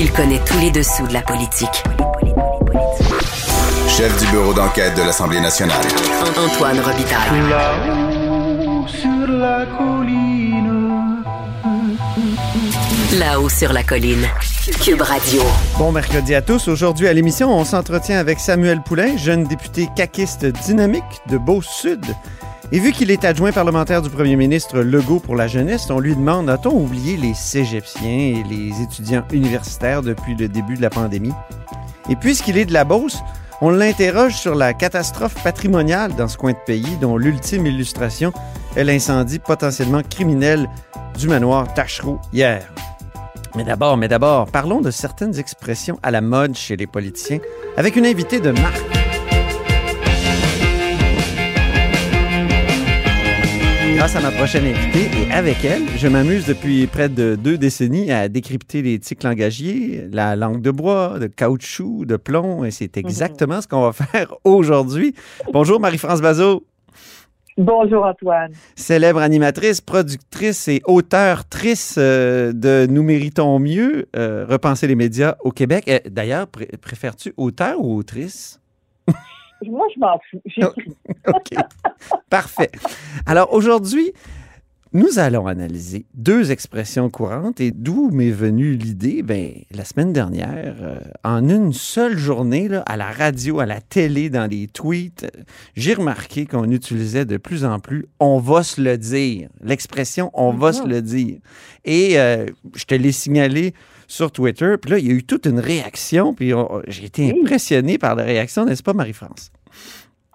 Il connaît tous les dessous de la politique. Chef du bureau d'enquête de l'Assemblée nationale. Antoine Robitaille. Là-haut sur la colline. Là-haut sur la colline. Cube Radio. Bon mercredi à tous. Aujourd'hui à l'émission, on s'entretient avec Samuel Poulain, jeune député caquiste dynamique de Beau-Sud. Et vu qu'il est adjoint parlementaire du premier ministre Legault pour la jeunesse, on lui demande a-t-on oublié les cégeptiens et les étudiants universitaires depuis le début de la pandémie? Et puisqu'il est de la Beauce, on l'interroge sur la catastrophe patrimoniale dans ce coin de pays, dont l'ultime illustration est l'incendie potentiellement criminel du manoir Tachereau hier. Mais d'abord, mais d'abord, parlons de certaines expressions à la mode chez les politiciens avec une invitée de marque. Grâce à ma prochaine invitée et avec elle, je m'amuse depuis près de deux décennies à décrypter les tics langagiers, la langue de bois, de caoutchouc, de plomb, et c'est exactement ce qu'on va faire aujourd'hui. Bonjour Marie-France Bazot. Bonjour Antoine. Célèbre animatrice, productrice et auteur-trice euh, de Nous méritons mieux, euh, repenser les médias au Québec. Euh, D'ailleurs, pr- préfères-tu auteur ou autrice? Moi, je m'en fous. J'écris. OK. Parfait. Alors aujourd'hui, nous allons analyser deux expressions courantes et d'où m'est venue l'idée, ben, la semaine dernière, euh, en une seule journée, là, à la radio, à la télé, dans les tweets, euh, j'ai remarqué qu'on utilisait de plus en plus on va se le dire. L'expression on va se le dire. Et euh, je te l'ai signalé sur Twitter, puis là, il y a eu toute une réaction, puis j'ai été impressionné par la réaction, n'est-ce pas, Marie-France?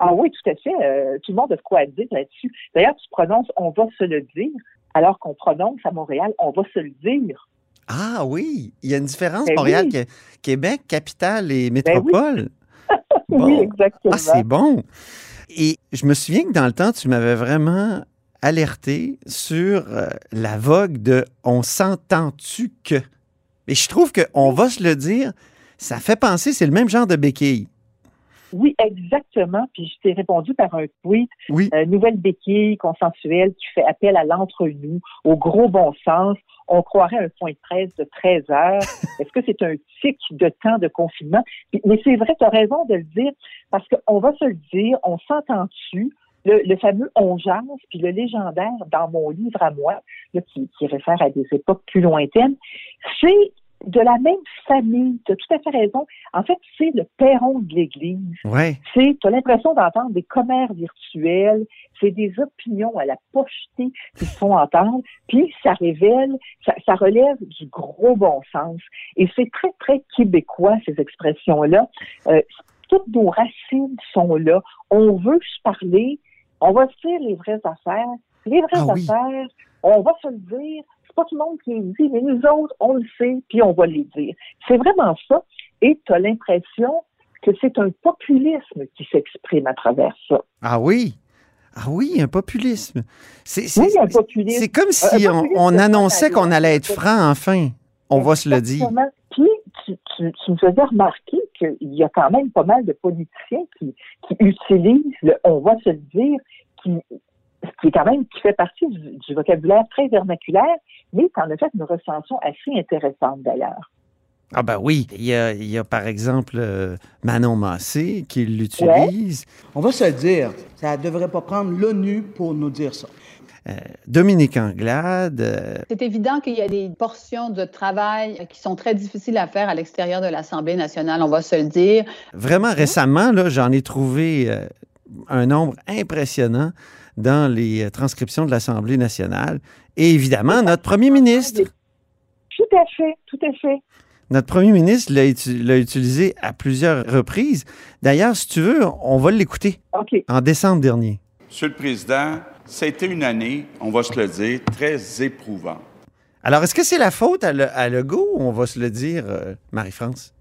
Ah oui, tout à fait. Euh, tout le monde a de quoi dire là-dessus. D'ailleurs, tu prononces on va se le dire, alors qu'on prononce à Montréal on va se le dire. Ah oui, il y a une différence, Ben Montréal, oui. Québec, capitale et Ben oui. métropole. Oui, Bon. exactement. Ah, c'est bon. Et je me souviens que dans le temps, tu m'avais vraiment alerté sur euh, la vogue de on s'entend-tu que. Et je trouve que on va se le dire, ça fait penser, c'est le même genre de béquille. Oui, exactement. Puis je t'ai répondu par un tweet, Oui. euh, nouvelle béquille consensuelle qui fait appel à l'entre-nous, au gros bon sens. On croirait un point de presse de 13 heures. Est-ce que c'est un tic de temps de confinement? Mais c'est vrai, tu as raison de le dire, parce qu'on va se le dire, on s'entend-tu? Le, le fameux on jase, puis le légendaire dans mon livre à moi, là, qui, qui réfère à des époques plus lointaines, c'est de la même famille. Tu as tout à fait raison. En fait, c'est le perron de l'Église Ouais. tu as l'impression d'entendre des commères virtuels, c'est des opinions à la pochetée qui se font entendre, puis ça révèle, ça, ça relève du gros bon sens. Et c'est très, très québécois, ces expressions-là. Euh, toutes nos racines sont là. On veut se parler, on va se dire les vraies affaires. Les vraies Ah oui. affaires, on va se le dire. C'est pas tout le monde qui les dit, mais nous autres, on le sait, puis on va les dire. C'est vraiment ça. Et tu as l'impression que c'est un populisme qui s'exprime à travers ça. Ah oui. Ah oui, un populisme. C'est Oui, un populisme. c'est comme si un on, annonçait qu'on allait être franc enfin. On va se le dire. Puis, tu, tu, tu me faisais remarquer qu'il y a quand même pas mal de politiciens qui, qui utilisent le on va se le dire, qui, qui est quand même qui fait partie du, du vocabulaire très vernaculaire, mais tu en as fait une recension assez intéressante d'ailleurs. Ah ben oui, il y a, il y a, par exemple euh, Manon Massé qui l'utilise, On va se le dire, ça ne devrait pas prendre l'ONU pour nous dire ça. euh, Dominique Anglade, euh, C'est évident qu'il y a des portions de travail qui sont très difficiles à faire à l'extérieur de l'Assemblée nationale, on va se le dire. vraiment récemment, là, j'en ai trouvé un nombre impressionnant dans les euh, transcriptions de l'Assemblée nationale. Et évidemment, notre premier ministre, Tout à fait, tout à fait. notre premier ministre l'a uti- l'a utilisé à plusieurs reprises. D'ailleurs, si tu veux, on va l'écouter OK. en décembre dernier. Monsieur le Président, ça a été une année, on va se le dire, très éprouvante. Alors, est-ce que c'est la faute à, Le- à Legault, on va se le dire, euh, Marie-France?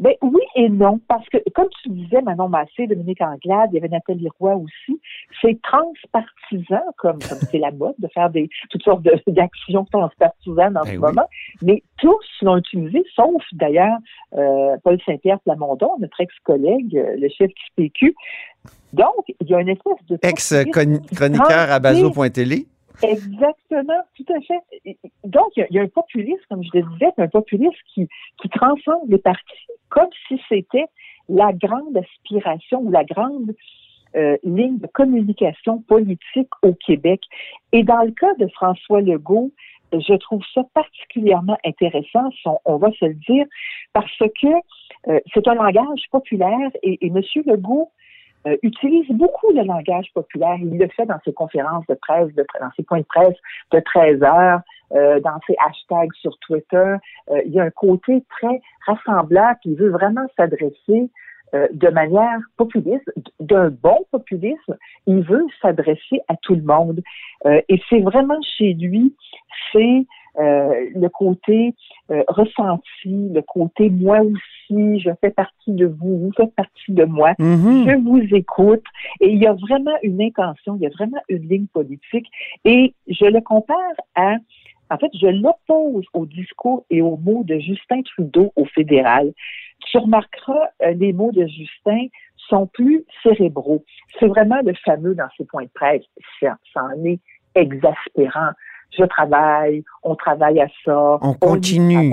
Ben oui et non, parce que comme tu disais, Manon Massé, Dominique Anglade, il y avait Nathalie Roy aussi, c'est transpartisan, comme comme c'est la mode de faire des toutes sortes d'actions transpartisanes en Ben ce oui. moment, mais tous l'ont utilisé, sauf d'ailleurs euh, Paul Saint-Pierre Plamondon, notre ex-collègue, euh, le chef du PQ. Donc, il y a une espèce de... Ex-chroniqueur à bazo.télé. Exactement, tout à fait. Donc, il y a- un populisme, comme je le disais, un populisme qui, qui transcende les partis, comme si c'était la grande aspiration ou la grande euh, ligne de communication politique au Québec. Et dans le cas de François Legault, je trouve ça particulièrement intéressant, on va se le dire, parce que euh, c'est un langage populaire et, et M. Legault euh, utilise beaucoup le langage populaire. Il le fait dans ses conférences de presse, dans ses points de presse de 13 heures, euh, dans ses hashtags sur Twitter. Euh, il y a un côté très rassembleur qui veut vraiment s'adresser euh, de manière populiste, d'un bon populisme. Il veut s'adresser à tout le monde. Euh, et c'est vraiment chez lui, c'est euh, le côté euh, ressenti, le côté moi aussi, je fais partie de vous, vous faites partie de moi, Mhm. je vous écoute. Et il y a vraiment une intention, il y a vraiment une ligne politique. Et je le compare à, en fait, je l'oppose au discours et aux mots de Justin Trudeau au fédéral. Tu remarqueras, euh, les mots de Justin sont plus cérébraux. C'est vraiment le fameux dans ses points de presse. Ça, ça en est exaspérant. Je travaille, on travaille à ça. On continue.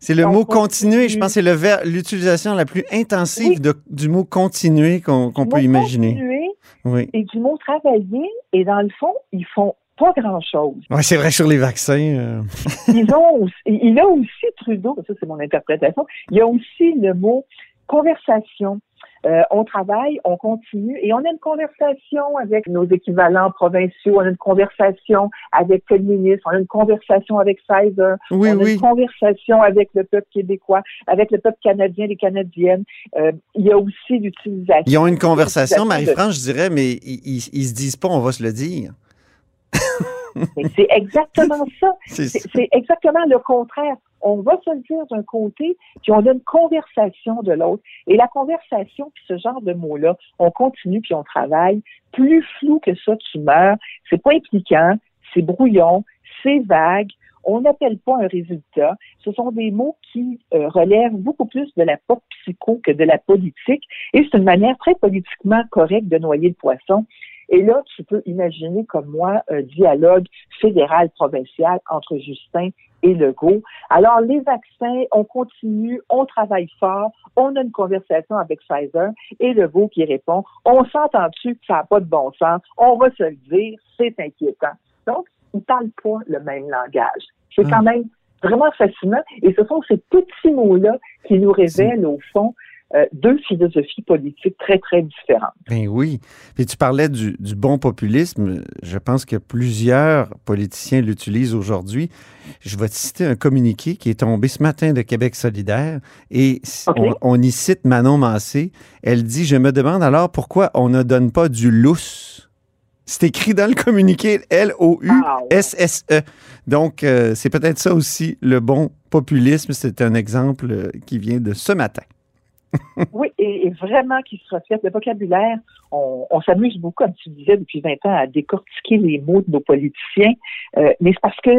C'est le On mot continue. continuer. Je pense que c'est l'utilisation la plus intensive Oui. de- du mot continuer qu'on Du peut imaginer. continuer Oui. et du mot travailler. Et dans le fond, ils font pas grand-chose. Ouais, c'est vrai sur les vaccins. euh, Ils ont il a aussi Trudeau, ça c'est mon interprétation, il y a aussi le mot conversation. Euh, on travaille, on continue et on a une conversation avec nos équivalents provinciaux, on a une conversation avec tel ministre, on a une conversation avec Pfizer, Oui, on a oui. une conversation avec le peuple québécois, avec le peuple canadien, les Canadiennes. Euh, il y a aussi l'utilisation. Ils ont une conversation, de- Marie-France, je dirais, mais ils, ils, ils se disent pas, on va se le dire. C'est exactement ça. C'est exactement le contraire. On va se le dire d'un côté, puis on a une conversation de l'autre. Et la conversation, puis ce genre de mots-là, on continue, puis on travaille. Plus flou que ça, tu meurs. C'est pas impliquant, c'est brouillon, c'est vague. On n'appelle pas un résultat. Ce sont des mots qui euh, relèvent beaucoup plus de la pop psycho que de la politique. Et c'est une manière très politiquement correcte de noyer le poisson. Et là, tu peux imaginer comme moi un dialogue fédéral-provincial entre Justin et Legault. Alors, les vaccins, on continue, on travaille fort, on a une conversation avec Pfizer et Legault qui répond, on s'entend-tu que ça n'a pas de bon sens, on va se le dire, c'est inquiétant. Donc, ils ne parlent pas le même langage. C'est quand même vraiment fascinant. Et ce sont ces petits mots-là qui nous révèlent, au fond, euh, deux philosophies politiques très, très différentes. Ben oui. Puis tu parlais du, du bon populisme. Je pense que plusieurs politiciens l'utilisent aujourd'hui. Je vais te citer un communiqué qui est tombé ce matin de Québec solidaire et on y cite Manon Massé. Elle dit Je me demande alors pourquoi on ne donne pas du lousse. C'est écrit dans le communiqué L-O-U-S-S-E. Donc, euh, c'est peut-être ça aussi le bon populisme. C'est un exemple euh, qui vient de ce matin. Oui, et, vraiment qui se reflète. Le vocabulaire, on, on s'amuse beaucoup, comme tu disais, depuis 20 ans, à décortiquer les mots de nos politiciens, euh, mais c'est parce que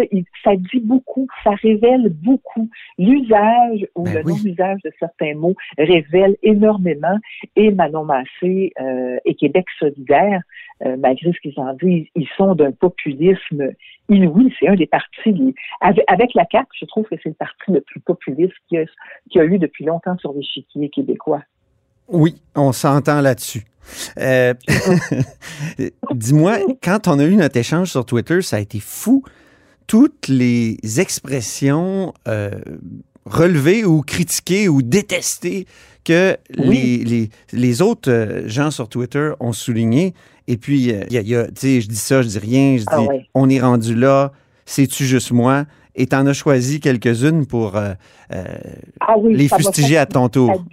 ça dit beaucoup, ça révèle beaucoup. L'usage ou Ben le oui. non-usage de certains mots révèle énormément. Et Manon Massé euh, et Québec solidaire, euh, malgré ce qu'ils en disent, ils sont d'un populisme inouï. C'est un des partis, les- avec, avec la CAQ, je trouve que c'est le parti le plus populiste qu'il y a, qu'il y a eu depuis longtemps sur l'échiquier québécois. Oui, on s'entend là-dessus. Euh, Dis-moi, quand on a eu notre échange sur Twitter, ça a été fou. Toutes les expressions euh, relevées ou critiquées ou détestées que Oui. les, les, les autres euh, gens sur Twitter ont soulignées. Et puis, euh, il y a- il y a- tu sais, je dis ça, je dis rien, je dis Ah ouais. on est rendu là, c'est-tu juste moi? Et t'en as choisi quelques-unes pour euh, euh, Ah oui, les fustiger à ton tour.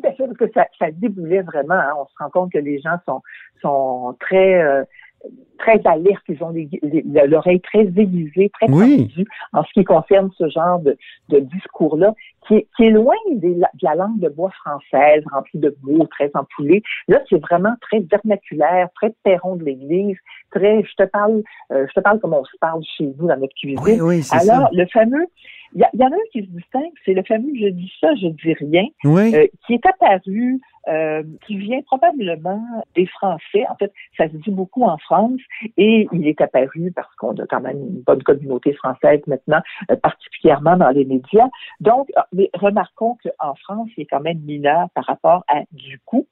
Tout à fait, parce que ça, ça déboulait vraiment. hein. On se rend compte que les gens sont, sont très euh, très alertes, ils ont l'oreille très aiguisée, très Oui. tendue en ce qui concerne ce genre de, de discours-là, qui, est- qui est loin des de la langue de bois française, remplie de mots très empoulés. Là, c'est vraiment très vernaculaire, très perron de l'église, très, je te parle, euh, je te parle comme on se parle chez nous dans notre cuisine. Oui, oui, c'est Alors, ça. le fameux, il y, en a un qui se distingue, c'est le fameux je dis ça, je dis rien, Oui. euh, qui est apparu, euh, qui vient probablement des Français. En fait, ça se dit beaucoup en France et il est apparu parce qu'on a quand même une bonne communauté française maintenant, euh, particulièrement dans les médias. Donc, euh, mais remarquons qu'en France, il est quand même mineur par rapport à du coup.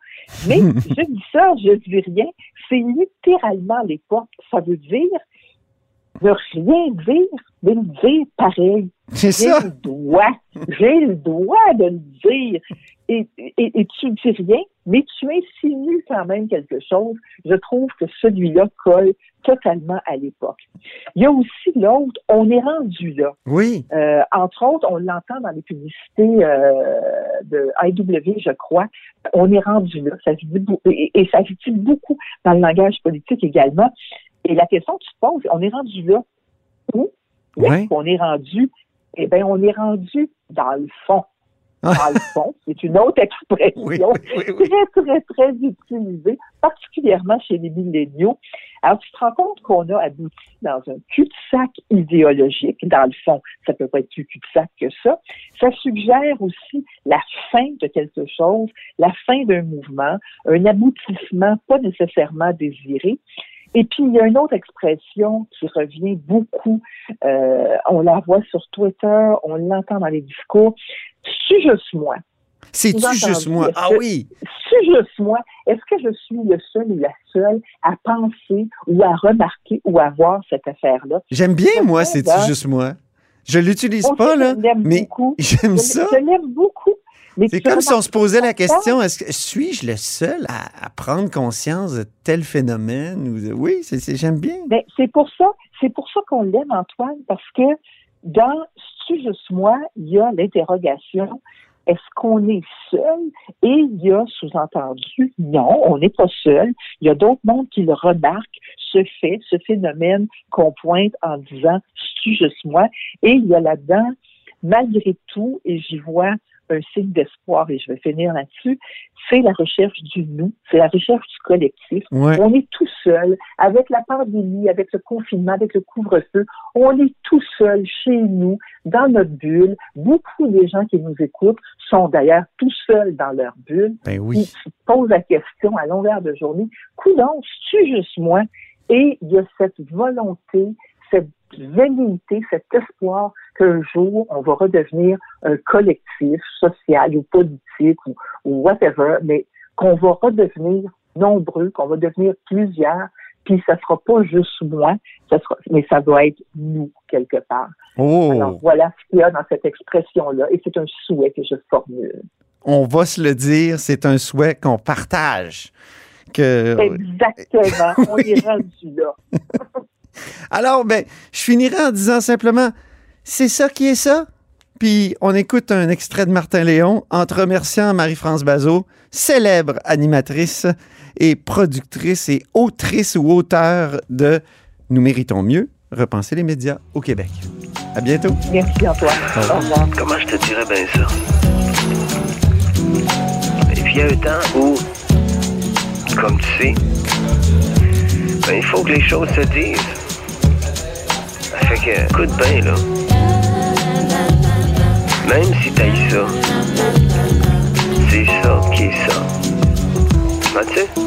Mais je dis ça, je dis rien, c'est littéralement l'époque. Ça veut dire ne rien dire, mais le dire pareil. C'est J'ai ça. le droit. J'ai le droit de le dire. Et, et, et tu ne dis rien, mais tu insinues quand même quelque chose. Je trouve que celui-là colle totalement à l'époque. Il y a aussi l'autre, on est rendu là. Oui. Euh, entre autres, on l'entend dans les publicités euh, de IW, je crois. On est rendu là. Ça se dit beaucoup, et, et ça se dit beaucoup dans le langage politique également. Et la question que tu te poses, on est rendu là où? Où est-ce qu'on est rendu? Eh bien, on est rendu dans le fond. Dans le fond, c'est une autre expression Oui, oui, oui, oui. très, très, très utilisée, particulièrement chez les milléniaux. Alors, tu te rends compte qu'on a abouti dans un cul-de-sac idéologique. Dans le fond, ça peut pas être plus cul-de-sac que ça. Ça suggère aussi la fin de quelque chose, la fin d'un mouvement, un aboutissement pas nécessairement désiré. Et puis, il y a une autre expression qui revient beaucoup. Euh, on la voit sur Twitter, on l'entend dans les discours. C'est juste moi? C'est-tu juste moi? Ah oui. C'est juste moi? Est-ce que je suis le seul ou la seule à penser ou à remarquer ou à voir cette affaire-là? J'aime bien, moi, c'est-tu juste moi? Je l'utilise pas, là, mais j'aime ça. Je l'aime beaucoup. C'est comme si on se posait la question, est-ce que suis-je le seul à, à prendre conscience de tel phénomène? Ou de- Oui, c'est, j'aime bien. Ben, c'est pour ça, c'est pour ça qu'on l'aime, Antoine, parce que dans C'est juste moi, il y a l'interrogation est-ce qu'on est seul? Et il y a sous-entendu, non, on n'est pas seul. Il y a d'autres mondes qui le remarquent, ce fait, ce phénomène qu'on pointe en disant c'est juste moi. Et il y a là-dedans, malgré tout, et j'y vois un signe d'espoir, et je vais finir là-dessus, c'est la recherche du nous, c'est la recherche du collectif. Ouais. On est tout seul, avec la pandémie, avec le confinement, avec le couvre-feu, on est tout seul chez nous, dans notre bulle. Beaucoup des gens qui nous écoutent sont d'ailleurs tout seuls dans leur bulle. Ben Ils oui. se posent la question à longueur de journée, coudon, tu juste moi? Et il y a cette volonté, cette velléité, cet espoir qu'un jour, on va redevenir un collectif social ou politique ou, ou whatever, mais qu'on va redevenir nombreux, qu'on va devenir plusieurs, puis ça sera pas juste moi, ça sera, mais ça doit être nous quelque part. Oh, Alors voilà ce qu'il y a dans cette expression-là, et c'est un souhait que je formule. on va se le dire, c'est un souhait qu'on partage. Que... Exactement, on est rendu là. Alors, ben, je finirai en disant simplement, c'est ça qui est ça. Puis on écoute un extrait de Martin Léon en te remerciant Marie-France Bazot, célèbre animatrice et productrice et autrice ou auteur de Nous méritons mieux, repenser les médias au Québec. À bientôt. Merci Antoine. Au revoir. Comment je te dirais bien ça? Et puis il y a un temps où, comme tu sais, ben, il faut que les choses se disent. Fait que, écoute bien, là. Même si t'haïs ça, c'est ça qui est ça.